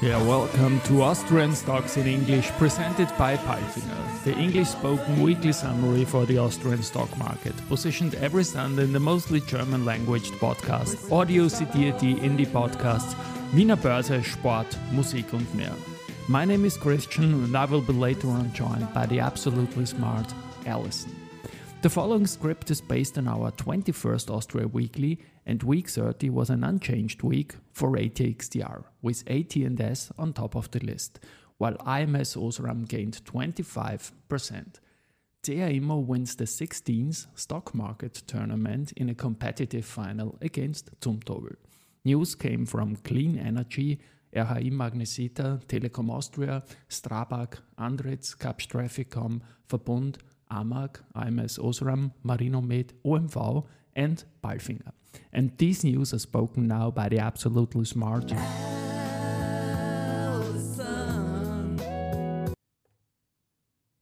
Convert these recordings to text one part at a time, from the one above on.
Yeah, welcome to Austrian Stocks in English, presented by Palfinger, the English spoken weekly summary for the Austrian stock market, positioned every Sunday in the mostly German language podcast, Audio CD.at, Indie Podcasts, Wiener Börse, Sport, Musik und mehr. My name is Christian and I will be later on joined by the absolutely smart Alison. The following script is based on our 21st Austria Weekly, and week 30 was an unchanged week for ATX TR, with AT&S on top of the list, while ams Osram gained 25%. CA Immo wins the 16th stock market tournament in a competitive final against Zumtobel. News came from Cleen Energy, Er RHI Magnesita, Telekom Austria, Strabag, Andritz, Kapsch TrafficCom, Verbund, AMAG, ams Osram, Marinomed, OMV, and Palfinger. And these news are spoken now by the absolutely smart.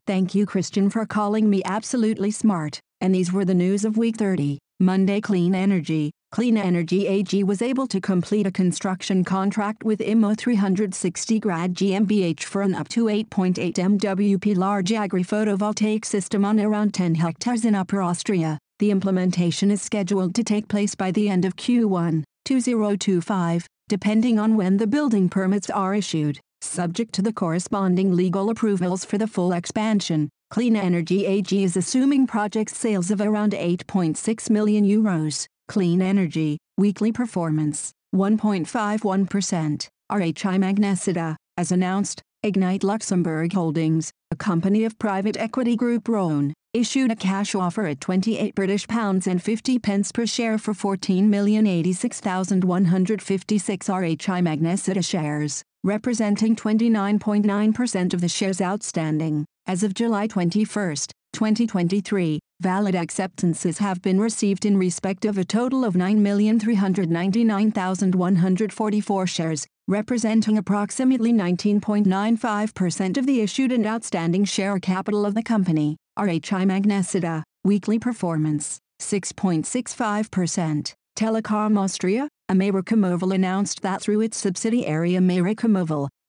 Thank you, Christian, for calling me absolutely smart. And these were the news of week 30. Monday Cleen Energy. Cleen Energy AG was able to complete a construction contract with IMO 360 Grad GmbH for an up to 8.8 MWP large agri-photovoltaic system on around 10 hectares in Upper Austria. The implementation is scheduled to take place by the end of Q1 2025, depending on when the building permits are issued, subject to the corresponding legal approvals for the full expansion. Cleen Energy AG is assuming project sales of around 8.6 million euros. Cleen Energy, weekly performance, 1.51%. RHI Magnesita, as announced, Ignite Luxembourg Holdings, a company of private equity group Rhone, issued a cash offer at 28 British pounds and 50 pence per share for 14,086,156 RHI Magnesita shares, representing 29.9% of the shares outstanding. As of July 21, 2023, valid acceptances have been received in respect of a total of 9,399,144 shares, representing approximately 19.95% of the issued and outstanding share capital of the company. RHI Magnesita, weekly performance, 6.65%. Telekom Austria, America Mobile announced that through its subsidiary America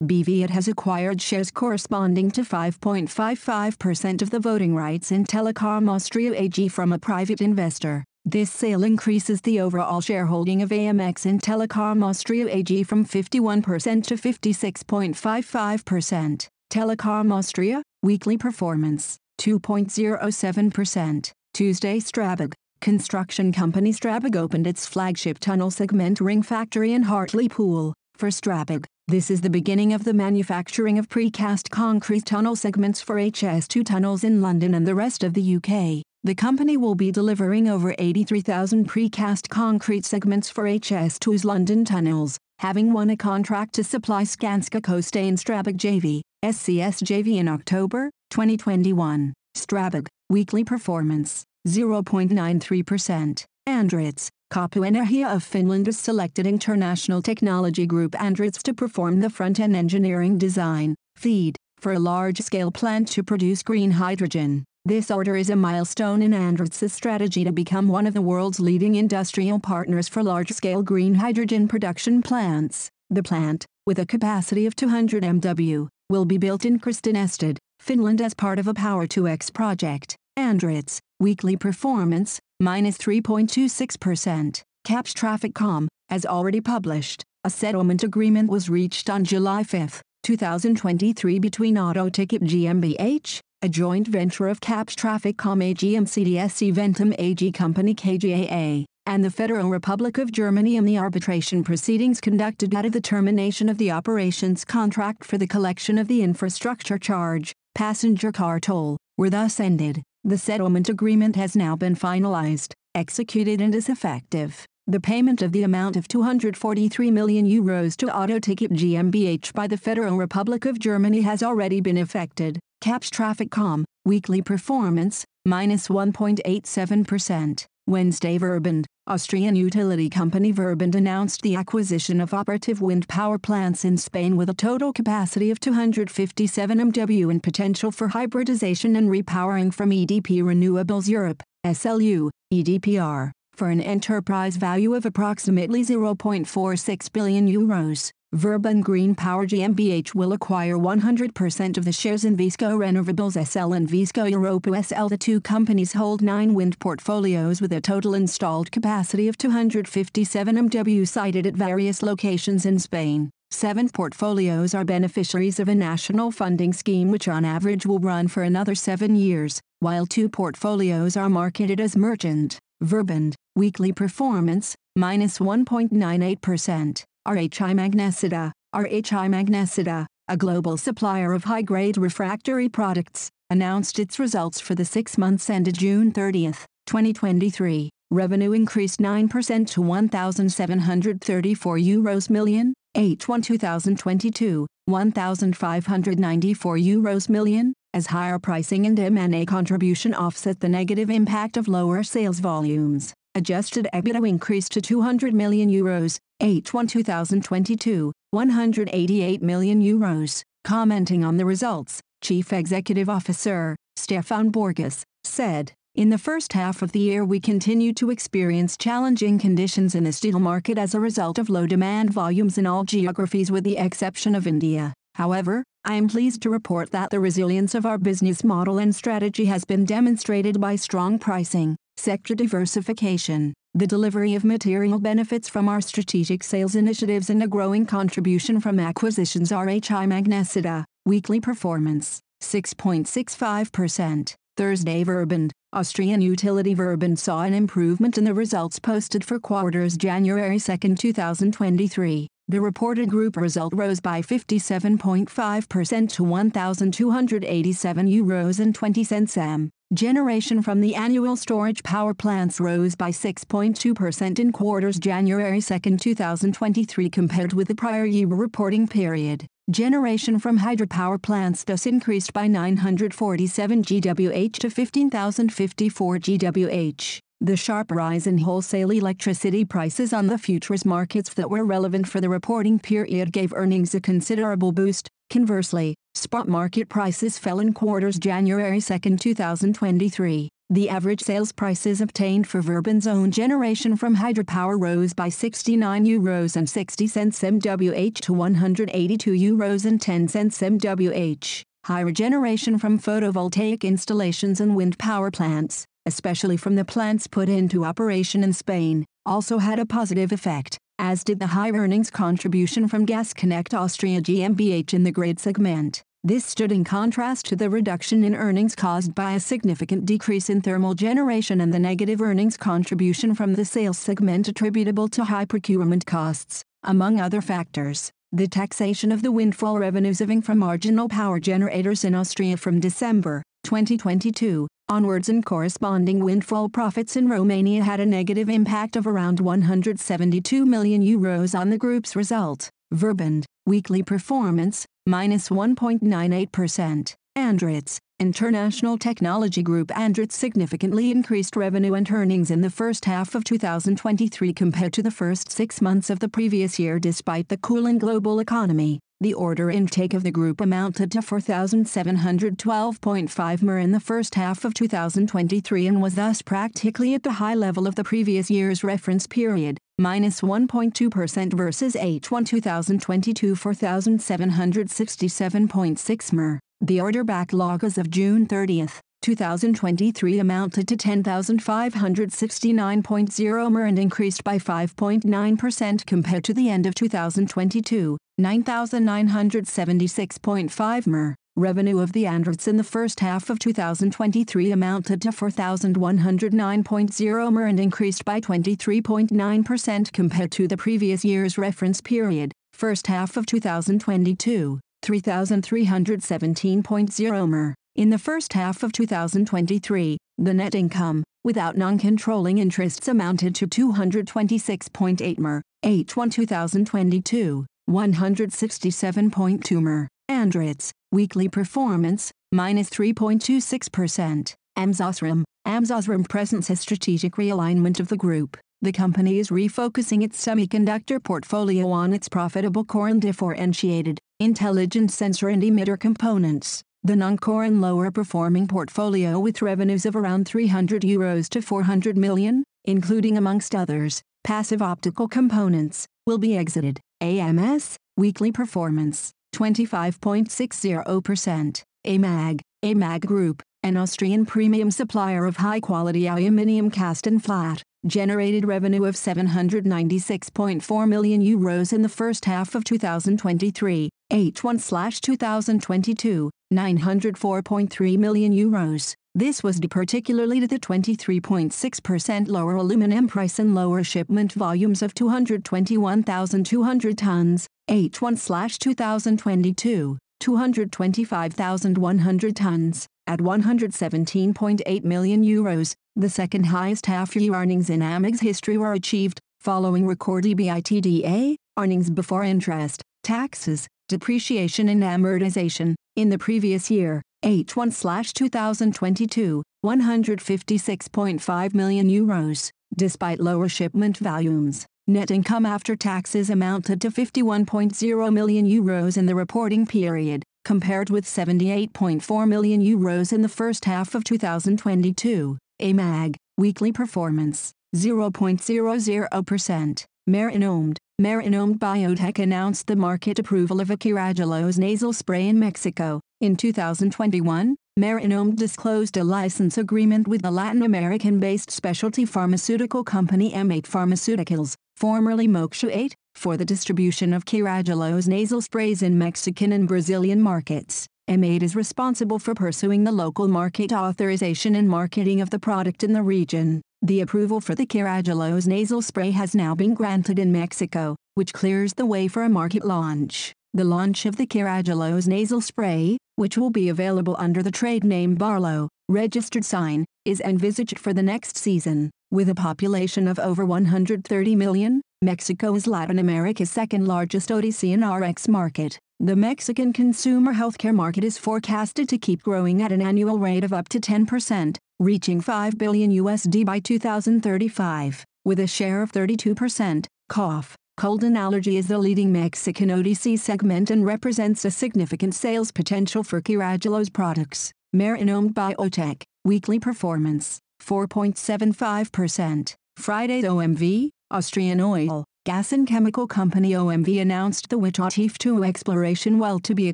Mobile, BV it has acquired shares corresponding to 5.55% of the voting rights in Telekom Austria AG from a private investor. This sale increases the overall shareholding of AMX in Telekom Austria AG from 51% to 56.55%. Telekom Austria, weekly performance, 2.07%. Tuesday Strabag, construction company Strabag opened its flagship tunnel segment ring factory in Hartlepool. For Strabag, this is the beginning of the manufacturing of precast concrete tunnel segments for HS2 tunnels in London and the rest of the UK. The company will be delivering over 83,000 precast concrete segments for HS2's London tunnels, having won a contract to supply Skanska Costain Strabag JV, SCS JV in October 2021. Strabag, weekly performance, 0.93%. Andritz, Koppö Energia of Finland has selected international technology group Andritz to perform the front-end engineering design, FEED, for a large-scale plant to produce green hydrogen. This order is a milestone in Andritz's strategy to become one of the world's leading industrial partners for large-scale green hydrogen production plants. The plant, with a capacity of 200 MW, will be built in Kristinestad, Finland as part of a Power2X project. Andritz, weekly performance, minus 3.26%. Kapsch TrafficCom, as already published, a settlement agreement was reached on July 5, 2023 between Autoticket GmbH, a joint venture of Kapsch TrafficCom AG and CTS Eventim AG Company KGaA, and the Federal Republic of Germany in the arbitration proceedings conducted out of the termination of the operations contract for the collection of the infrastructure charge, passenger car toll, were thus ended. The settlement agreement has now been finalized, executed and is effective. The payment of the amount of 243 million euros to Autoticket GmbH by the Federal Republic of Germany has already been effected. Kapsch TrafficCom, weekly performance, minus 1.87%. Wednesday Verbund, Austrian utility company Verbund announced the acquisition of operative wind power plants in Spain with a total capacity of 257 MW and potential for hybridization and repowering from EDP Renewables Europe, SLU, EDPR, for an enterprise value of approximately 0.46 billion euros. Verbund Green Power GmbH will acquire 100% of the shares in Visco Renewables SL and Visco Europa SL. The two companies hold nine wind portfolios with a total installed capacity of 257 MW sited at various locations in Spain. Seven portfolios are beneficiaries of a national funding scheme which on average will run for another seven years, while two portfolios are marketed as merchant. Verbund, weekly performance, minus 1.98%. RHI Magnesita, RHI Magnesita, a global supplier of high-grade refractory products, announced its results for the six months ended June 30, 2023. Revenue increased 9% to 1,734 euros million, H1 2022, 1,594 euros million, as higher pricing and M&A contribution offset the negative impact of lower sales volumes. Adjusted EBITDA increased to 200 million euros, H1 2022, 188 million euros. Commenting on the results, Chief Executive Officer, Stefan Borgas, said, in the first half of the year we continued to experience challenging conditions in the steel market as a result of low demand volumes in all geographies with the exception of India. However, I am pleased to report that the resilience of our business model and strategy has been demonstrated by strong pricing, sector diversification, the delivery of material benefits from our strategic sales initiatives and a growing contribution from acquisitions RHI Magnesita, weekly performance, 6.65%. Thursday Verbund, Austrian utility Verbund saw an improvement in the results posted for quarters January 2, 2023. The reported group result rose by 57.5% to 1,287 euros and 20 cents m. Generation from the annual storage power plants rose by 6.2% in quarters January 2, 2023 compared with the prior year reporting period. Generation from hydropower plants thus increased by 947 GWh to 15,054 GWh. The sharp rise in wholesale electricity prices on the futures markets that were relevant for the reporting period gave earnings a considerable boost. Conversely, spot market prices fell in quarters January 2, 2023. The average sales prices obtained for Verbund's own generation from hydropower rose by 69 euros and 60 cents MWh to 182 euros and 10 cents MWh. Higher generation from photovoltaic installations and wind power plants, especially from the plants put into operation in Spain, also had a positive effect, as did the high earnings contribution from Gas Connect Austria GmbH in the grid segment. This stood in contrast to the reduction in earnings caused by a significant decrease in thermal generation and the negative earnings contribution from the sales segment attributable to high procurement costs, among other factors. The taxation of the windfall revenues of from marginal power generators in Austria from December 2022 onwards and corresponding windfall profits in Romania had a negative impact of around 172 million euros on the group's result. Verbund, weekly performance, minus 1.98%. Andritz, International Technology Group Andritz significantly increased revenue and earnings in the first half of 2023 compared to the first six months of the previous year despite the cooling global economy. The order intake of the group amounted to 4,712.5 MR in the first half of 2023 and was thus practically at the high level of the previous year's reference period, minus 1.2% versus H1 2022 4,767.6 MR. The order backlog as of June 30, 2023 amounted to 10,569.0 MR and increased by 5.9% compared to the end of 2022, 9,976.5 MR. Revenue of the Andritz in the first half of 2023 amounted to 4,109.0 MR and increased by 23.9% compared to the previous year's reference period, first half of 2022, 3,317.0 MR. In the first half of 2023, the net income, without non-controlling interests amounted to 226.8 MR, H1 2022, 167.2 MR. Andritz, weekly performance, minus 3.26%. AMS OSRAM. AMS presents a strategic realignment of the group. The company is refocusing its semiconductor portfolio on its profitable core and differentiated, intelligent sensor and emitter components. The non-core and lower performing portfolio with revenues of around 300 euros to 400 million, including amongst others, passive optical components, will be exited. AMS, weekly performance, 25.60%. AMAG, AMAG Group, an Austrian premium supplier of high-quality aluminium cast and flat, generated revenue of 796.4 million euros in the first half of 2023, H1/2022, 904.3 million euros. This was due particularly to the 23.6% lower aluminum price and lower shipment volumes of 221,200 tons, H1/2022, 225,100 tons, at 117.8 million euros. The second highest half-year earnings in AMAG's history were achieved, following record EBITDA, earnings before interest, taxes, depreciation and amortization, in the previous year, H1/2022, 156.5 million euros. Despite lower shipment volumes, net income after taxes amounted to 51.0 million euros in the reporting period, compared with 78.4 million euros in the first half of 2022. AMAG, weekly performance, 0.00%. Marinomed, Marinomed Biotech announced the market approval of a Carragelose nasal spray in Mexico. In 2021, Marinomed disclosed a license agreement with the Latin American-based specialty pharmaceutical company M8 Pharmaceuticals, formerly Moksha 8, for the distribution of Carragelose nasal sprays in Mexican and Brazilian markets. M8 is responsible for pursuing the local market authorization and marketing of the product in the region. The approval for the Carragelose nasal spray has now been granted in Mexico, which clears the way for a market launch. The launch of the Carragelose nasal spray, which will be available under the trade name Barlow, registered sign, is envisaged for the next season. With a population of over 130 million, Mexico is Latin America's second largest OTC and RX market. The Mexican consumer healthcare market is forecasted to keep growing at an annual rate of up to 10%, reaching 5 billion USD by 2035, with a share of 32%. Cough, cold and allergy is the leading Mexican OTC segment and represents a significant sales potential for Carragelose products. Marinomed Biotech, weekly performance, 4.75%. Friday's OMV, Austrian Oil, Gas and Chemical Company OMV announced the Wichita 2 exploration well to be a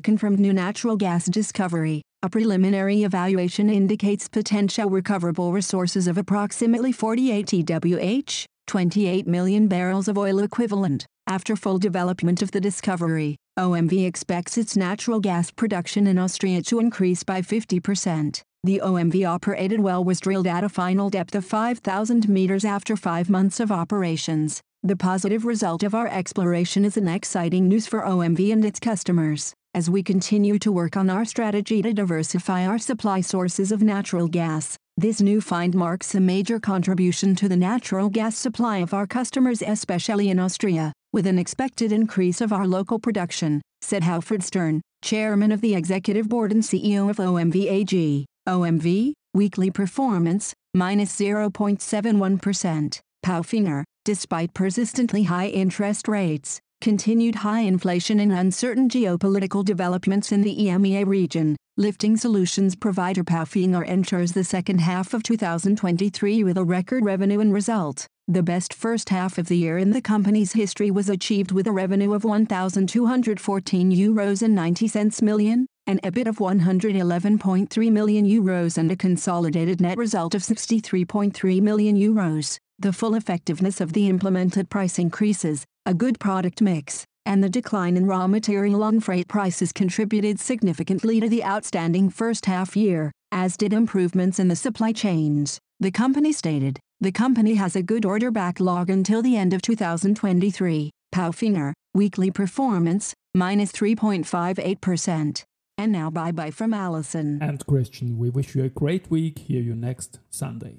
confirmed new natural gas discovery. A preliminary evaluation indicates potential recoverable resources of approximately 48 TWh, 28 million barrels of oil equivalent. After full development of the discovery, OMV expects its natural gas production in Austria to increase by 50%. The OMV operated well was drilled at a final depth of 5,000 meters after five months of operations. The positive result of our exploration is an exciting news for OMV and its customers, as we continue to work on our strategy to diversify our supply sources of natural gas. This new find marks a major contribution to the natural gas supply of our customers especially in Austria, with an expected increase of our local production, said Alfred Stern, chairman of the executive board and CEO of OMV AG. OMV, weekly performance, minus 0.71%. Palfinger, despite persistently high interest rates, continued high inflation and uncertain geopolitical developments in the EMEA region, lifting solutions provider Palfinger enters the second half of 2023 with a record revenue and result. The best first half of the year in the company's history was achieved with a revenue of 1,214 euros and 90 cents million, an EBIT of 111.3 million euros and a consolidated net result of 63.3 million euros. The full effectiveness of the implemented price increases, a good product mix, and the decline in raw material and freight prices contributed significantly to the outstanding first half year, as did improvements in the supply chains. The company stated, the company has a good order backlog until the end of 2023. Palfinger, weekly performance, minus 3.58%. And now bye bye from Allison. And Christian, we wish you a great week. Hear you next Sunday.